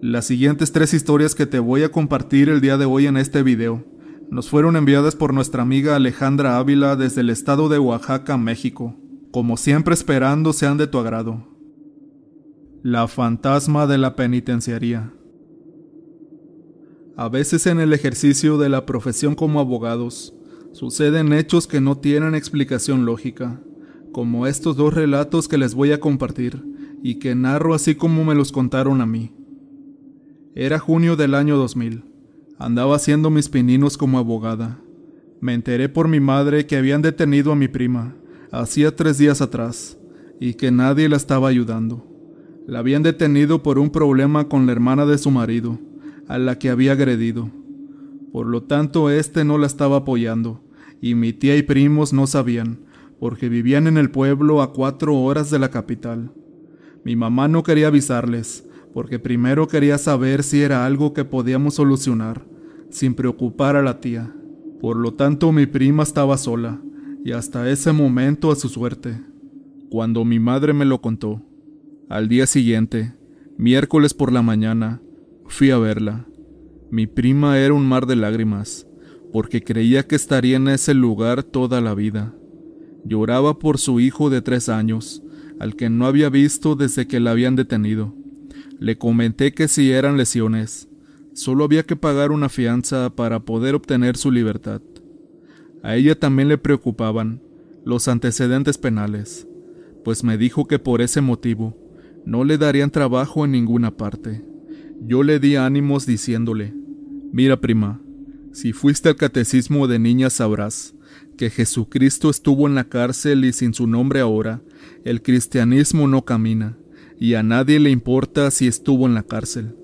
Las siguientes tres historias que te voy a compartir el día de hoy en este video nos fueron enviadas por nuestra amiga Alejandra Ávila desde el estado de Oaxaca, México. Como siempre esperando sean de tu agrado. La fantasma de la penitenciaría. A veces en el ejercicio de la profesión como abogados, suceden hechos que no tienen explicación lógica, como estos dos relatos que les voy a compartir y que narro así como me los contaron a mí. Era junio del año 2000. Andaba haciendo mis pininos como abogada. Me enteré por mi madre que habían detenido a mi prima, hacía tres días atrás, y que nadie la estaba ayudando. La habían detenido por un problema con la hermana de su marido, a la que había agredido. Por lo tanto, éste no la estaba apoyando, y mi tía y primos no sabían, porque vivían en el pueblo a cuatro horas de la capital. Mi mamá no quería avisarles, porque primero quería saber si era algo que podíamos solucionar, sin preocupar a la tía. Por lo tanto, mi prima estaba sola, y hasta ese momento a su suerte. Cuando mi madre me lo contó, al día siguiente, miércoles por la mañana, fui a verla. Mi prima era un mar de lágrimas, porque creía que estaría en ese lugar toda la vida. Lloraba por su hijo de tres años, al que no había visto desde que la habían detenido. Le comenté que si eran lesiones, solo había que pagar una fianza para poder obtener su libertad. A ella también le preocupaban los antecedentes penales, pues me dijo que por ese motivo no le darían trabajo en ninguna parte. Yo le di ánimos diciéndole, mira prima, si fuiste al catecismo de niña sabrás que Jesucristo estuvo en la cárcel y sin su nombre ahora, el cristianismo no camina, y a nadie le importa si estuvo en la cárcel.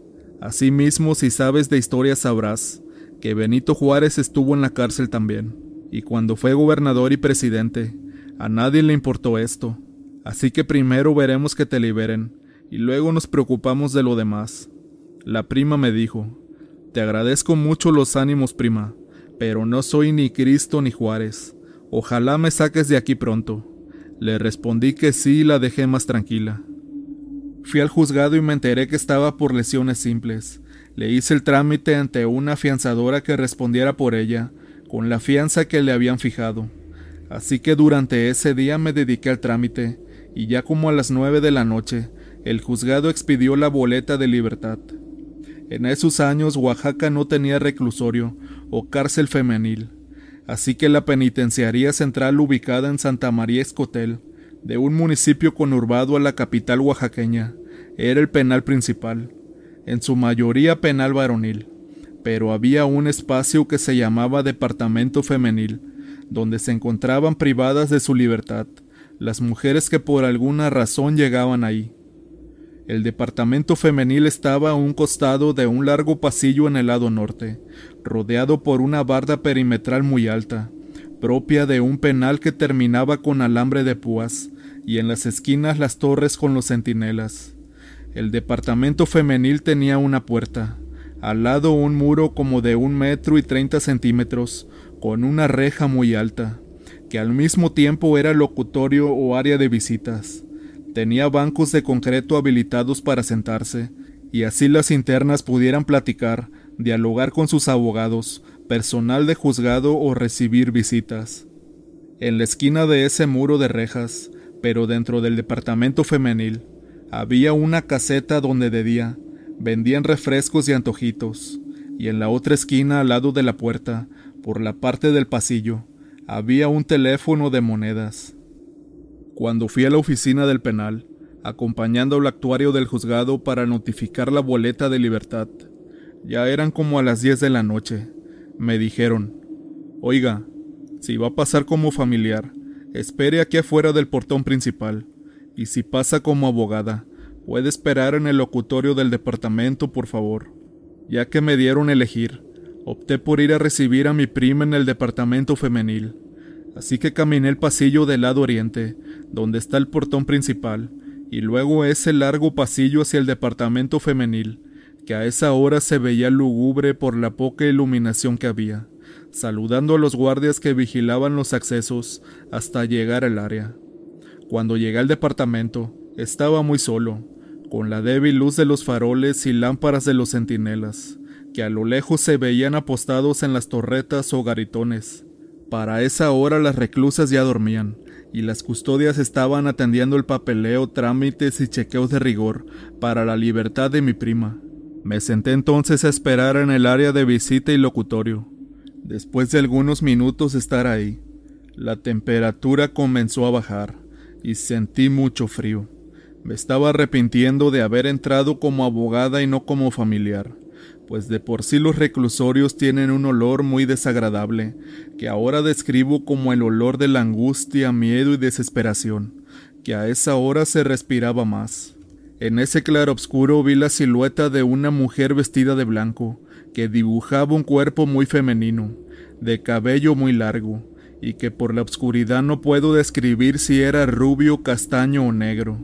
Asimismo, si sabes de historia sabrás que Benito Juárez estuvo en la cárcel también, y cuando fue gobernador y presidente, a nadie le importó esto. Así que primero veremos que te liberen, y luego nos preocupamos de lo demás. La prima me dijo, Te agradezco mucho los ánimos, prima, pero no soy ni Cristo ni Juárez. Ojalá me saques de aquí pronto. Le respondí que sí y la dejé más tranquila. Fui al juzgado y me enteré que estaba por lesiones simples. Le hice el trámite ante una afianzadora que respondiera por ella, con la fianza que le habían fijado. Así que durante ese día me dediqué al trámite, y ya como a las nueve de la noche, el juzgado expidió la boleta de libertad. En esos años Oaxaca no tenía reclusorio o cárcel femenil, así que la penitenciaría central ubicada en Santa María Escotel, de un municipio conurbado a la capital oaxaqueña, era el penal principal, en su mayoría penal varonil, pero había un espacio que se llamaba Departamento Femenil, donde se encontraban privadas de su libertad las mujeres que por alguna razón llegaban ahí. El departamento femenil estaba a un costado de un largo pasillo en el lado norte, rodeado por una barda perimetral muy alta, propia de un penal que terminaba con alambre de púas, y en las esquinas las torres con los centinelas. El departamento femenil tenía una puerta, al lado un muro como de un metro y treinta centímetros, con una reja muy alta, que al mismo tiempo era locutorio o área de visitas. Tenía bancos de concreto habilitados para sentarse, y así las internas pudieran platicar, dialogar con sus abogados, personal de juzgado o recibir visitas. En la esquina de ese muro de rejas, pero dentro del departamento femenil, había una caseta donde de día vendían refrescos y antojitos, y en la otra esquina al lado de la puerta, por la parte del pasillo, había un teléfono de monedas. Cuando fui a la oficina del penal, acompañando al actuario del juzgado para notificar la boleta de libertad, ya eran como a las 10 de la noche. Me dijeron, Oiga, si va a pasar como familiar, espere aquí afuera del portón principal, y si pasa como abogada, puede esperar en el locutorio del departamento, por favor. Ya que me dieron elegir, opté por ir a recibir a mi prima en el departamento femenil. Así que caminé el pasillo del lado oriente, donde está el portón principal, y luego ese largo pasillo hacia el departamento femenil, que a esa hora se veía lúgubre por la poca iluminación que había, saludando a los guardias que vigilaban los accesos hasta llegar al área. Cuando llegué al departamento, estaba muy solo, con la débil luz de los faroles y lámparas de los centinelas, que a lo lejos se veían apostados en las torretas o garitones. Para esa hora las reclusas ya dormían, y las custodias estaban atendiendo el papeleo, trámites y chequeos de rigor para la libertad de mi prima. Me senté entonces a esperar en el área de visita y locutorio. Después de algunos minutos estar ahí, la temperatura comenzó a bajar y sentí mucho frío. Me estaba arrepintiendo de haber entrado como abogada y no como familiar, pues de por sí los reclusorios tienen un olor muy desagradable, que ahora describo como el olor de la angustia, miedo y desesperación, que a esa hora se respiraba más. En ese claroscuro vi la silueta de una mujer vestida de blanco, que dibujaba un cuerpo muy femenino, de cabello muy largo, y que por la oscuridad no puedo describir si era rubio, castaño o negro.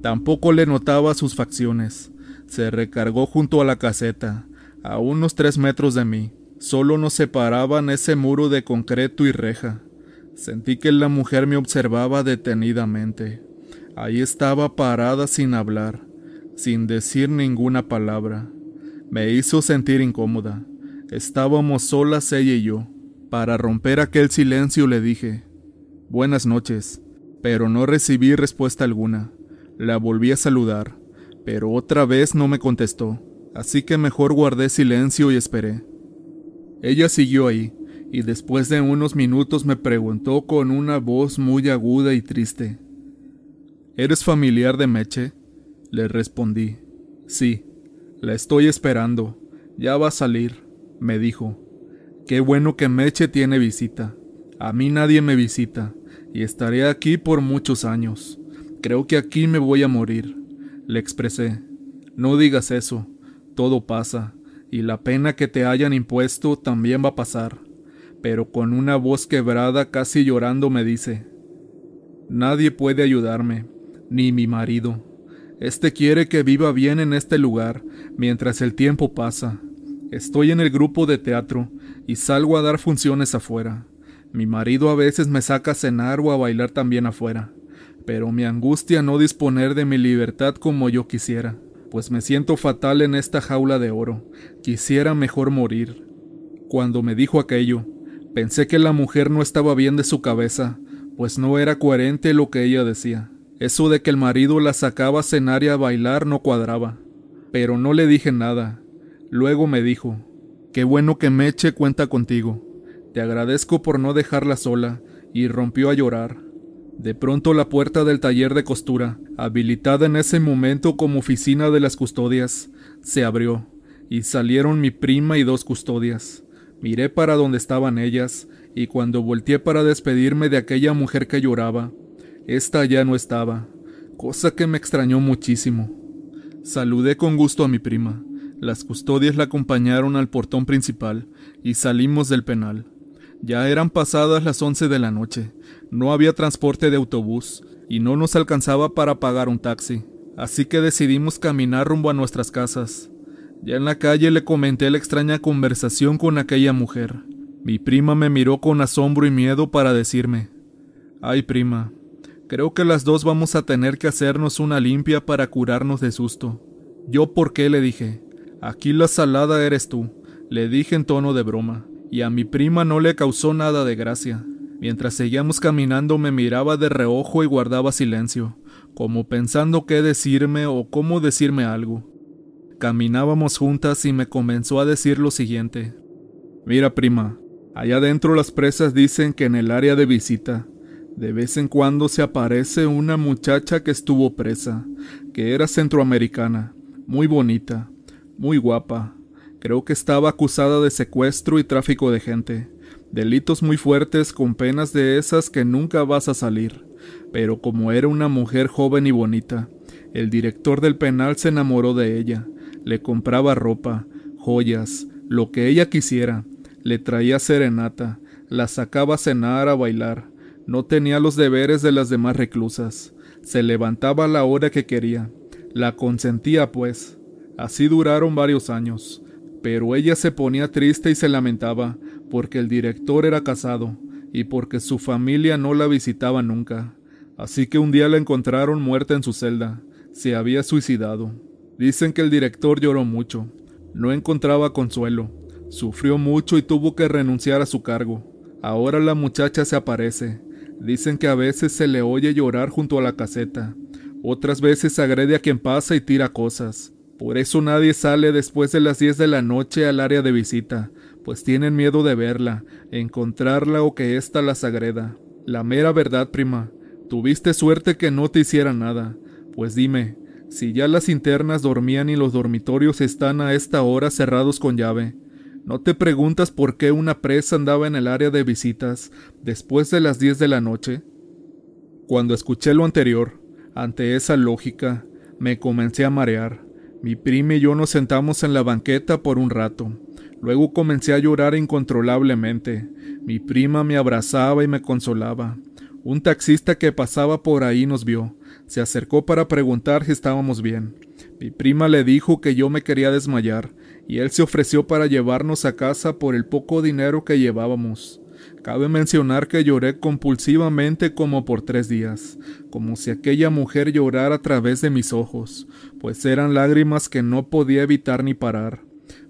Tampoco le notaba sus facciones. Se recargó junto a la caseta, a unos tres metros de mí. Solo nos separaban ese muro de concreto y reja. Sentí que la mujer me observaba detenidamente. Ahí estaba parada sin hablar, sin decir ninguna palabra. Me hizo sentir incómoda. Estábamos solas ella y yo. Para romper aquel silencio le dije, Buenas noches, pero no recibí respuesta alguna. La volví a saludar, pero otra vez no me contestó, así que mejor guardé silencio y esperé. Ella siguió ahí, y después de unos minutos me preguntó con una voz muy aguda y triste. ¿Eres familiar de Meche? Le respondí. Sí, la estoy esperando. Ya va a salir, me dijo. Qué bueno que Meche tiene visita. A mí nadie me visita, y estaré aquí por muchos años. Creo que aquí me voy a morir. Le expresé. No digas eso. Todo pasa, y la pena que te hayan impuesto también va a pasar. Pero con una voz quebrada, casi llorando, me dice. Nadie puede ayudarme, ni mi marido. Este quiere que viva bien en este lugar, mientras el tiempo pasa. Estoy en el grupo de teatro, y salgo a dar funciones afuera. Mi marido a veces me saca a cenar o a bailar también afuera pero mi angustia no disponer de mi libertad como yo quisiera, pues me siento fatal en esta jaula de oro. Quisiera mejor morir. Cuando me dijo aquello, pensé que la mujer no estaba bien de su cabeza, pues no era coherente lo que ella decía. Eso de que el marido la sacaba a cenar y a bailar no cuadraba. Pero no le dije nada. Luego me dijo, Qué bueno que Meche cuenta contigo. Te agradezco por no dejarla sola, y rompió a llorar. De pronto la puerta del taller de costura, habilitada en ese momento como oficina de las custodias, se abrió, y salieron mi prima y dos custodias. Miré para donde estaban ellas, y cuando volteé para despedirme de aquella mujer que lloraba, ésta ya no estaba, cosa que me extrañó muchísimo. Saludé con gusto a mi prima. Las custodias la acompañaron al portón principal, y salimos del penal. Ya eran pasadas las once de la noche, no había transporte de autobús y no nos alcanzaba para pagar un taxi, así que decidimos caminar rumbo a nuestras casas. Ya en la calle le comenté la extraña conversación con aquella mujer. Mi prima me miró con asombro y miedo para decirme, Ay prima, creo que las dos vamos a tener que hacernos una limpia para curarnos de susto. Yo por qué le dije, aquí la salada eres tú, le dije en tono de broma y a mi prima no le causó nada de gracia. Mientras seguíamos caminando me miraba de reojo y guardaba silencio, como pensando qué decirme o cómo decirme algo. Caminábamos juntas y me comenzó a decir lo siguiente. Mira, prima, allá adentro las presas dicen que en el área de visita, de vez en cuando se aparece una muchacha que estuvo presa, que era centroamericana, muy bonita, muy guapa, Creo que estaba acusada de secuestro y tráfico de gente, delitos muy fuertes con penas de esas que nunca vas a salir. Pero como era una mujer joven y bonita, el director del penal se enamoró de ella, le compraba ropa, joyas, lo que ella quisiera, le traía serenata, la sacaba a cenar, a bailar, no tenía los deberes de las demás reclusas, se levantaba a la hora que quería, la consentía pues. Así duraron varios años. Pero ella se ponía triste y se lamentaba porque el director era casado y porque su familia no la visitaba nunca. Así que un día la encontraron muerta en su celda, se había suicidado. Dicen que el director lloró mucho, no encontraba consuelo, sufrió mucho y tuvo que renunciar a su cargo. Ahora la muchacha se aparece. Dicen que a veces se le oye llorar junto a la caseta, otras veces agrede a quien pasa y tira cosas. Por eso nadie sale después de las 10 de la noche al área de visita, pues tienen miedo de verla, encontrarla o que ésta las agreda. La mera verdad, prima. Tuviste suerte que no te hiciera nada. Pues dime, si ya las internas dormían y los dormitorios están a esta hora cerrados con llave, ¿no te preguntas por qué una presa andaba en el área de visitas después de las 10 de la noche? Cuando escuché lo anterior, ante esa lógica, me comencé a marear. Mi prima y yo nos sentamos en la banqueta por un rato. Luego comencé a llorar incontrolablemente. Mi prima me abrazaba y me consolaba. Un taxista que pasaba por ahí nos vio. Se acercó para preguntar si estábamos bien. Mi prima le dijo que yo me quería desmayar, y él se ofreció para llevarnos a casa por el poco dinero que llevábamos. Cabe mencionar que lloré compulsivamente como por tres días, como si aquella mujer llorara a través de mis ojos, pues eran lágrimas que no podía evitar ni parar.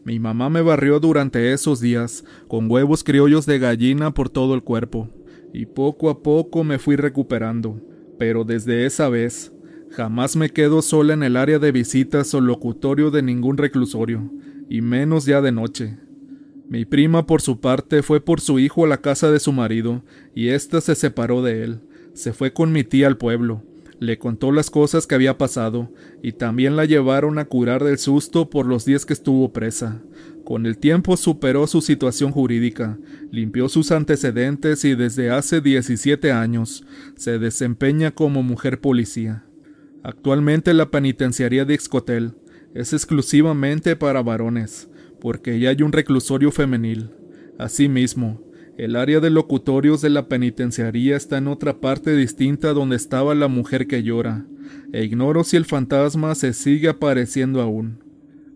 Mi mamá me barrió durante esos días, con huevos criollos de gallina por todo el cuerpo, y poco a poco me fui recuperando. Pero desde esa vez, jamás me quedo sola en el área de visitas o locutorio de ningún reclusorio, y menos ya de noche. Mi prima, por su parte, fue por su hijo a la casa de su marido, y ésta se separó de él. Se fue con mi tía al pueblo. Le contó las cosas que había pasado, y también la llevaron a curar del susto por los días que estuvo presa. Con el tiempo superó su situación jurídica, limpió sus antecedentes y desde hace 17 años se desempeña como mujer policía. Actualmente la penitenciaría de Ixcotel es exclusivamente para varones porque ya hay un reclusorio femenil. Asimismo, el área de locutorios de la penitenciaría está en otra parte distinta donde estaba la mujer que llora, e ignoro si el fantasma se sigue apareciendo aún.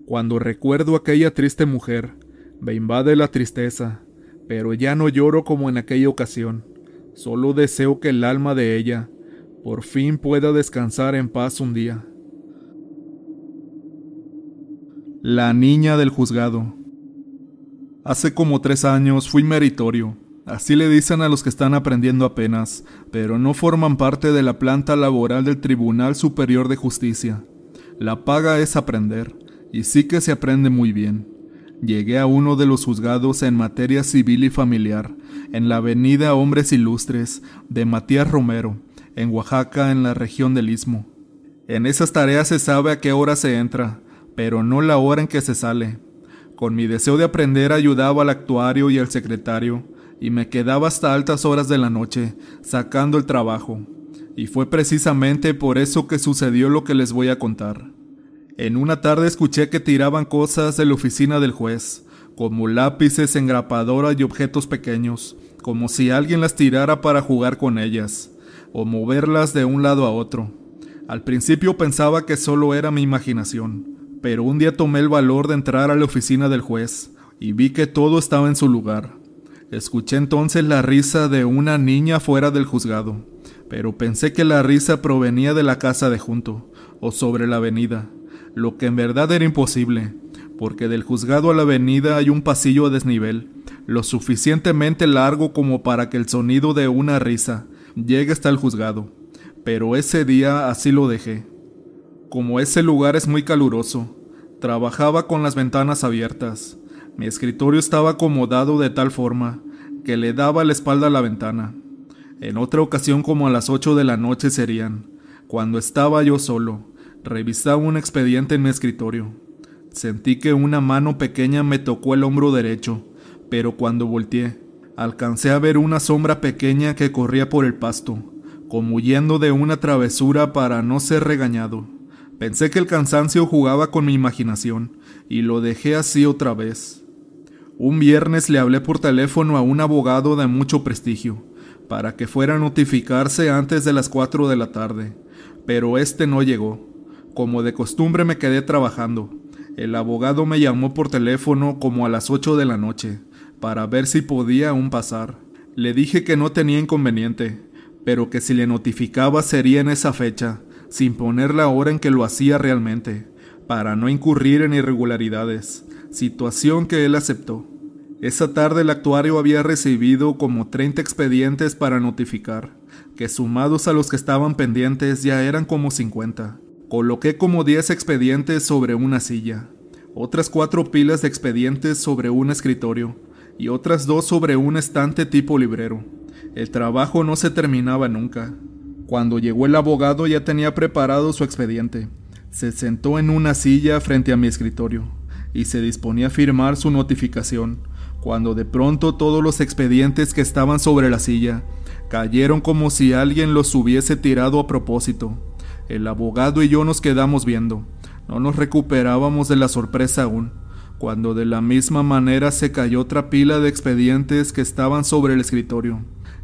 Cuando recuerdo aquella triste mujer, me invade la tristeza, pero ya no lloro como en aquella ocasión. Solo deseo que el alma de ella por fin pueda descansar en paz un día. La niña del juzgado. Hace como tres años fui meritorio. Así le dicen a los que están aprendiendo apenas, pero no forman parte de la planta laboral del Tribunal Superior de Justicia. La paga es aprender, y sí que se aprende muy bien. Llegué a uno de los juzgados en materia civil y familiar, en la avenida Hombres Ilustres de Matías Romero, en Oaxaca, en la región del Istmo. En esas tareas se sabe a qué hora se entra, pero no la hora en que se sale. Con mi deseo de aprender ayudaba al actuario y al secretario, y me quedaba hasta altas horas de la noche, sacando el trabajo. Y fue precisamente por eso que sucedió lo que les voy a contar. En una tarde escuché que tiraban cosas de la oficina del juez, como lápices, engrapadora y objetos pequeños, como si alguien las tirara para jugar con ellas, o moverlas de un lado a otro. Al principio pensaba que solo era mi imaginación, pero un día tomé el valor de entrar a la oficina del juez y vi que todo estaba en su lugar. Escuché entonces la risa de una niña fuera del juzgado, pero pensé que la risa provenía de la casa de junto, o sobre la avenida, lo que en verdad era imposible, porque del juzgado a la avenida hay un pasillo a desnivel, lo suficientemente largo como para que el sonido de una risa llegue hasta el juzgado. Pero ese día así lo dejé. Como ese lugar es muy caluroso, trabajaba con las ventanas abiertas. Mi escritorio estaba acomodado de tal forma que le daba la espalda a la ventana. En otra ocasión como a las ocho de la noche serían, cuando estaba yo solo, revisaba un expediente en mi escritorio. Sentí que una mano pequeña me tocó el hombro derecho, pero cuando volteé, alcancé a ver una sombra pequeña que corría por el pasto, como huyendo de una travesura para no ser regañado. Pensé que el cansancio jugaba con mi imaginación, y lo dejé así otra vez. Un viernes le hablé por teléfono a un abogado de mucho prestigio, para que fuera a notificarse antes de las cuatro de la tarde, pero este no llegó. Como de costumbre me quedé trabajando. El abogado me llamó por teléfono como a las ocho de la noche, para ver si podía aún pasar. Le dije que no tenía inconveniente, pero que si le notificaba sería en esa fecha, sin poner la hora en que lo hacía realmente, para no incurrir en irregularidades, situación que él aceptó. Esa tarde el actuario había recibido como 30 expedientes para notificar, que sumados a los que estaban pendientes ya eran como 50. Coloqué como 10 expedientes sobre una silla, otras cuatro pilas de expedientes sobre un escritorio y otras dos sobre un estante tipo librero. El trabajo no se terminaba nunca. Cuando llegó el abogado ya tenía preparado su expediente. Se sentó en una silla frente a mi escritorio y se disponía a firmar su notificación, cuando de pronto todos los expedientes que estaban sobre la silla cayeron como si alguien los hubiese tirado a propósito. El abogado y yo nos quedamos viendo. No nos recuperábamos de la sorpresa aún, cuando de la misma manera se cayó otra pila de expedientes que estaban sobre el escritorio,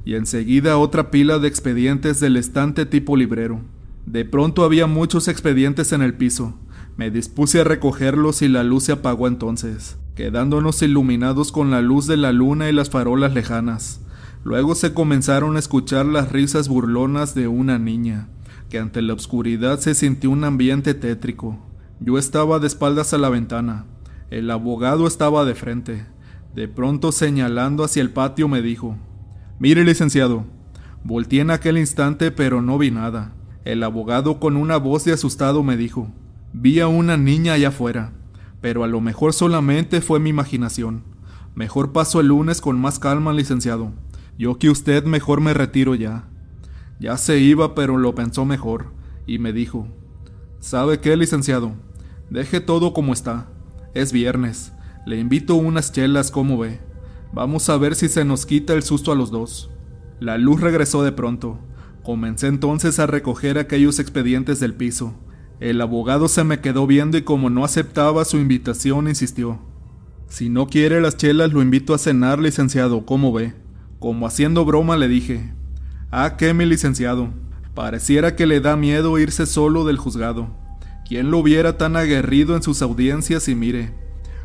y enseguida otra pila de expedientes del estante tipo librero. De pronto había muchos expedientes en el piso. Me dispuse a recogerlos y la luz se apagó entonces, quedándonos iluminados con la luz de la luna y las farolas lejanas. Luego se comenzaron a escuchar las risas burlonas de una niña, que ante la oscuridad se sintió un ambiente tétrico. Yo estaba de espaldas a la ventana. El abogado estaba de frente. De pronto señalando hacia el patio me dijo, Mire, licenciado. Volté en aquel instante pero no vi nada. El abogado con una voz de asustado me dijo, Vi a una niña allá afuera, pero a lo mejor solamente fue mi imaginación. Mejor paso el lunes con más calma, licenciado. Yo que usted mejor me retiro ya. Ya se iba, pero lo pensó mejor, y me dijo, ¿Sabe qué, licenciado? Deje todo como está. Es viernes. Le invito unas chelas, como ve. Vamos a ver si se nos quita el susto a los dos. La luz regresó de pronto. Comencé entonces a recoger aquellos expedientes del piso. El abogado se me quedó viendo y como no aceptaba su invitación, insistió. Si no quiere las chelas, lo invito a cenar, licenciado, ¿cómo ve? Como haciendo broma le dije. Ah, qué mi licenciado. Pareciera que le da miedo irse solo del juzgado. ¿Quién lo viera tan aguerrido en sus audiencias y mire?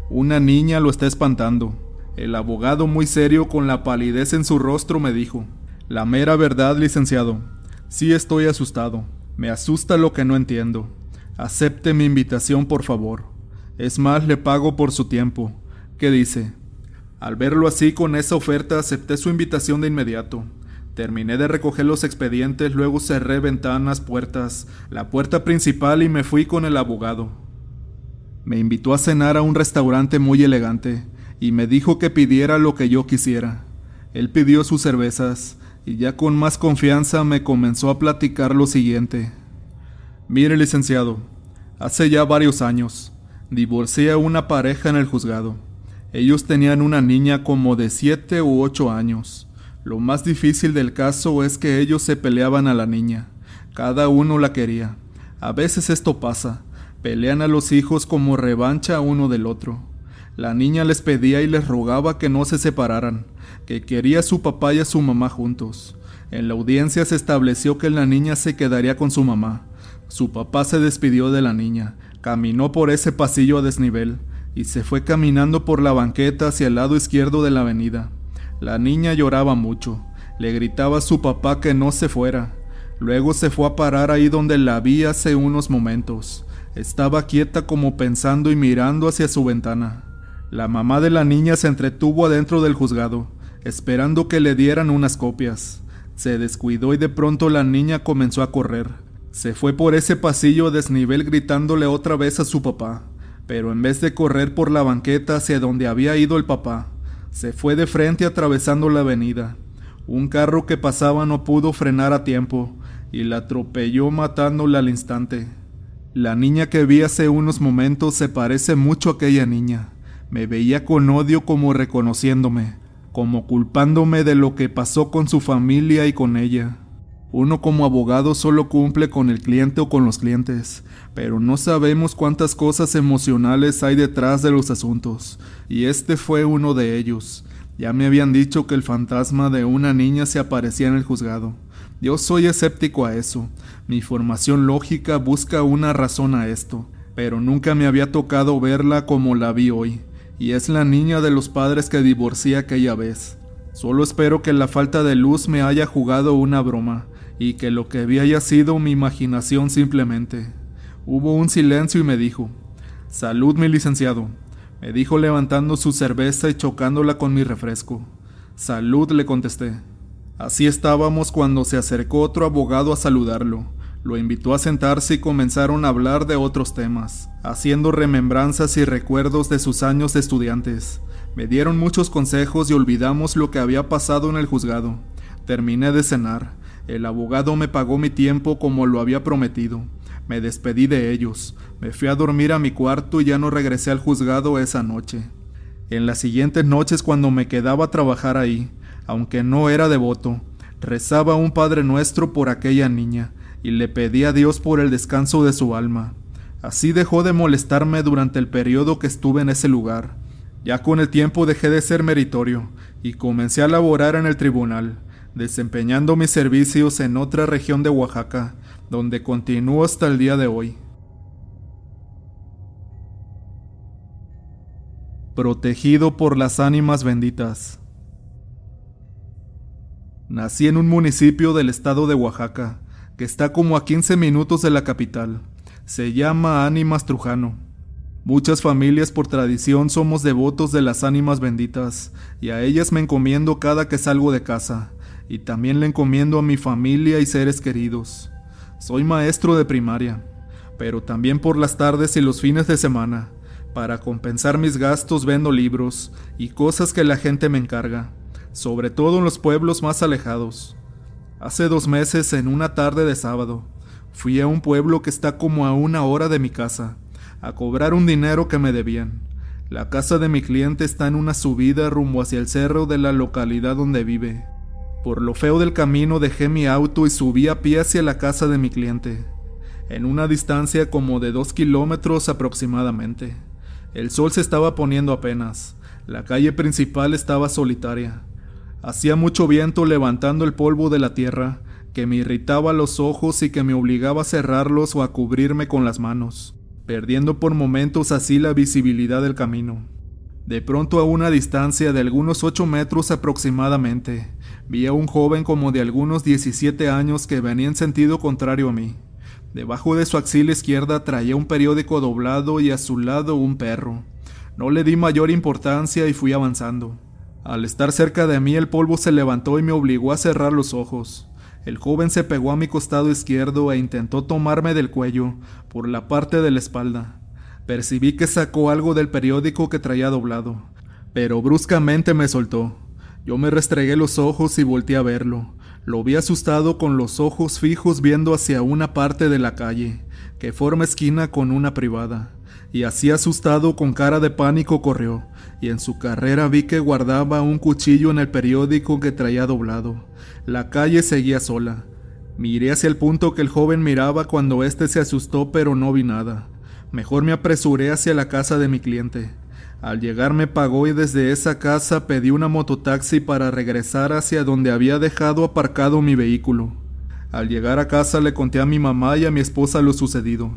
Una niña lo está espantando. El abogado muy serio con la palidez en su rostro me dijo, La mera verdad, licenciado, sí estoy asustado. Me asusta lo que no entiendo. Acepte mi invitación, por favor. Es más, le pago por su tiempo. ¿Qué dice? Al verlo así con esa oferta acepté su invitación de inmediato. Terminé de recoger los expedientes, luego cerré ventanas, puertas, la puerta principal y me fui con el abogado. Me invitó a cenar a un restaurante muy elegante y me dijo que pidiera lo que yo quisiera. Él pidió sus cervezas y ya con más confianza me comenzó a platicar lo siguiente. Mire, licenciado, hace ya varios años divorcié a una pareja en el juzgado. Ellos tenían una niña como de siete u ocho años. Lo más difícil del caso es que ellos se peleaban a la niña. Cada uno la quería. A veces esto pasa. Pelean a los hijos como revancha uno del otro. La niña les pedía y les rogaba que no se separaran, que quería a su papá y a su mamá juntos. En la audiencia se estableció que la niña se quedaría con su mamá. Su papá se despidió de la niña, caminó por ese pasillo a desnivel y se fue caminando por la banqueta hacia el lado izquierdo de la avenida. La niña lloraba mucho, le gritaba a su papá que no se fuera. Luego se fue a parar ahí donde la vi hace unos momentos. Estaba quieta como pensando y mirando hacia su ventana. La mamá de la niña se entretuvo adentro del juzgado, esperando que le dieran unas copias. Se descuidó y de pronto la niña comenzó a correr. Se fue por ese pasillo a desnivel gritándole otra vez a su papá, pero en vez de correr por la banqueta hacia donde había ido el papá, se fue de frente atravesando la avenida. Un carro que pasaba no pudo frenar a tiempo y la atropelló matándola al instante. La niña que vi hace unos momentos se parece mucho a aquella niña. Me veía con odio como reconociéndome, como culpándome de lo que pasó con su familia y con ella. Uno como abogado solo cumple con el cliente o con los clientes, pero no sabemos cuántas cosas emocionales hay detrás de los asuntos, y este fue uno de ellos. Ya me habían dicho que el fantasma de una niña se aparecía en el juzgado. Yo soy escéptico a eso. Mi formación lógica busca una razón a esto, pero nunca me había tocado verla como la vi hoy, y es la niña de los padres que divorcié aquella vez. Solo espero que la falta de luz me haya jugado una broma, y que lo que vi haya sido mi imaginación simplemente. Hubo un silencio y me dijo, Salud, mi licenciado, me dijo levantando su cerveza y chocándola con mi refresco. Salud, le contesté. Así estábamos cuando se acercó otro abogado a saludarlo. Lo invitó a sentarse y comenzaron a hablar de otros temas, haciendo remembranzas y recuerdos de sus años de estudiantes. Me dieron muchos consejos y olvidamos lo que había pasado en el juzgado. Terminé de cenar. El abogado me pagó mi tiempo como lo había prometido. Me despedí de ellos. Me fui a dormir a mi cuarto y ya no regresé al juzgado esa noche. En las siguientes noches cuando me quedaba a trabajar ahí, aunque no era devoto, rezaba un Padre Nuestro por aquella niña y le pedí a Dios por el descanso de su alma. Así dejó de molestarme durante el periodo que estuve en ese lugar. Ya con el tiempo dejé de ser meritorio y comencé a laborar en el tribunal, desempeñando mis servicios en otra región de Oaxaca, donde continúo hasta el día de hoy. Protegido por las ánimas benditas. Nací en un municipio del estado de Oaxaca, que está como a 15 minutos de la capital. Se llama Ánimas Trujano. Muchas familias por tradición somos devotos de las ánimas benditas, y a ellas me encomiendo cada que salgo de casa, y también le encomiendo a mi familia y seres queridos. Soy maestro de primaria, pero también por las tardes y los fines de semana, para compensar mis gastos vendo libros y cosas que la gente me encarga, sobre todo en los pueblos más alejados. Hace dos meses, en una tarde de sábado, fui a un pueblo que está como a una hora de mi casa, a cobrar un dinero que me debían. La casa de mi cliente está en una subida rumbo hacia el cerro de la localidad donde vive. Por lo feo del camino dejé mi auto y subí a pie hacia la casa de mi cliente, en una distancia como de dos kilómetros aproximadamente. El sol se estaba poniendo apenas, la calle principal estaba solitaria. Hacía mucho viento levantando el polvo de la tierra, que me irritaba los ojos y que me obligaba a cerrarlos o a cubrirme con las manos, perdiendo por momentos así la visibilidad del camino. De pronto a una distancia de algunos ocho metros aproximadamente, vi a un joven como de algunos 17 años que venía en sentido contrario a mí. Debajo de su axila izquierda traía un periódico doblado y a su lado un perro. No le di mayor importancia y fui avanzando. Al estar cerca de mí el polvo se levantó y me obligó a cerrar los ojos. El joven se pegó a mi costado izquierdo e intentó tomarme del cuello, por la parte de la espalda. Percibí que sacó algo del periódico que traía doblado, pero bruscamente me soltó. Yo me restregué los ojos y volteé a verlo. Lo vi asustado con los ojos fijos viendo hacia una parte de la calle, que forma esquina con una privada y así asustado con cara de pánico corrió, y en su carrera vi que guardaba un cuchillo en el periódico que traía doblado. La calle seguía sola. Miré hacia el punto que el joven miraba cuando éste se asustó pero no vi nada. Mejor me apresuré hacia la casa de mi cliente. Al llegar me pagó y desde esa casa pedí una mototaxi para regresar hacia donde había dejado aparcado mi vehículo. Al llegar a casa le conté a mi mamá y a mi esposa lo sucedido.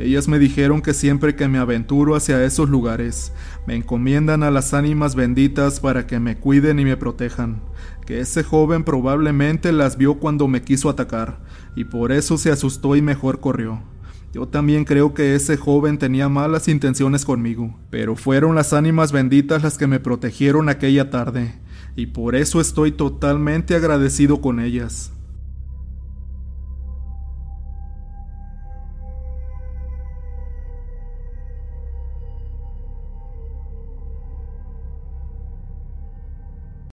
Ellas me dijeron que siempre que me aventuro hacia esos lugares, me encomiendan a las ánimas benditas para que me cuiden y me protejan, que ese joven probablemente las vio cuando me quiso atacar, y por eso se asustó y mejor corrió. Yo también creo que ese joven tenía malas intenciones conmigo, pero fueron las ánimas benditas las que me protegieron aquella tarde, y por eso estoy totalmente agradecido con ellas.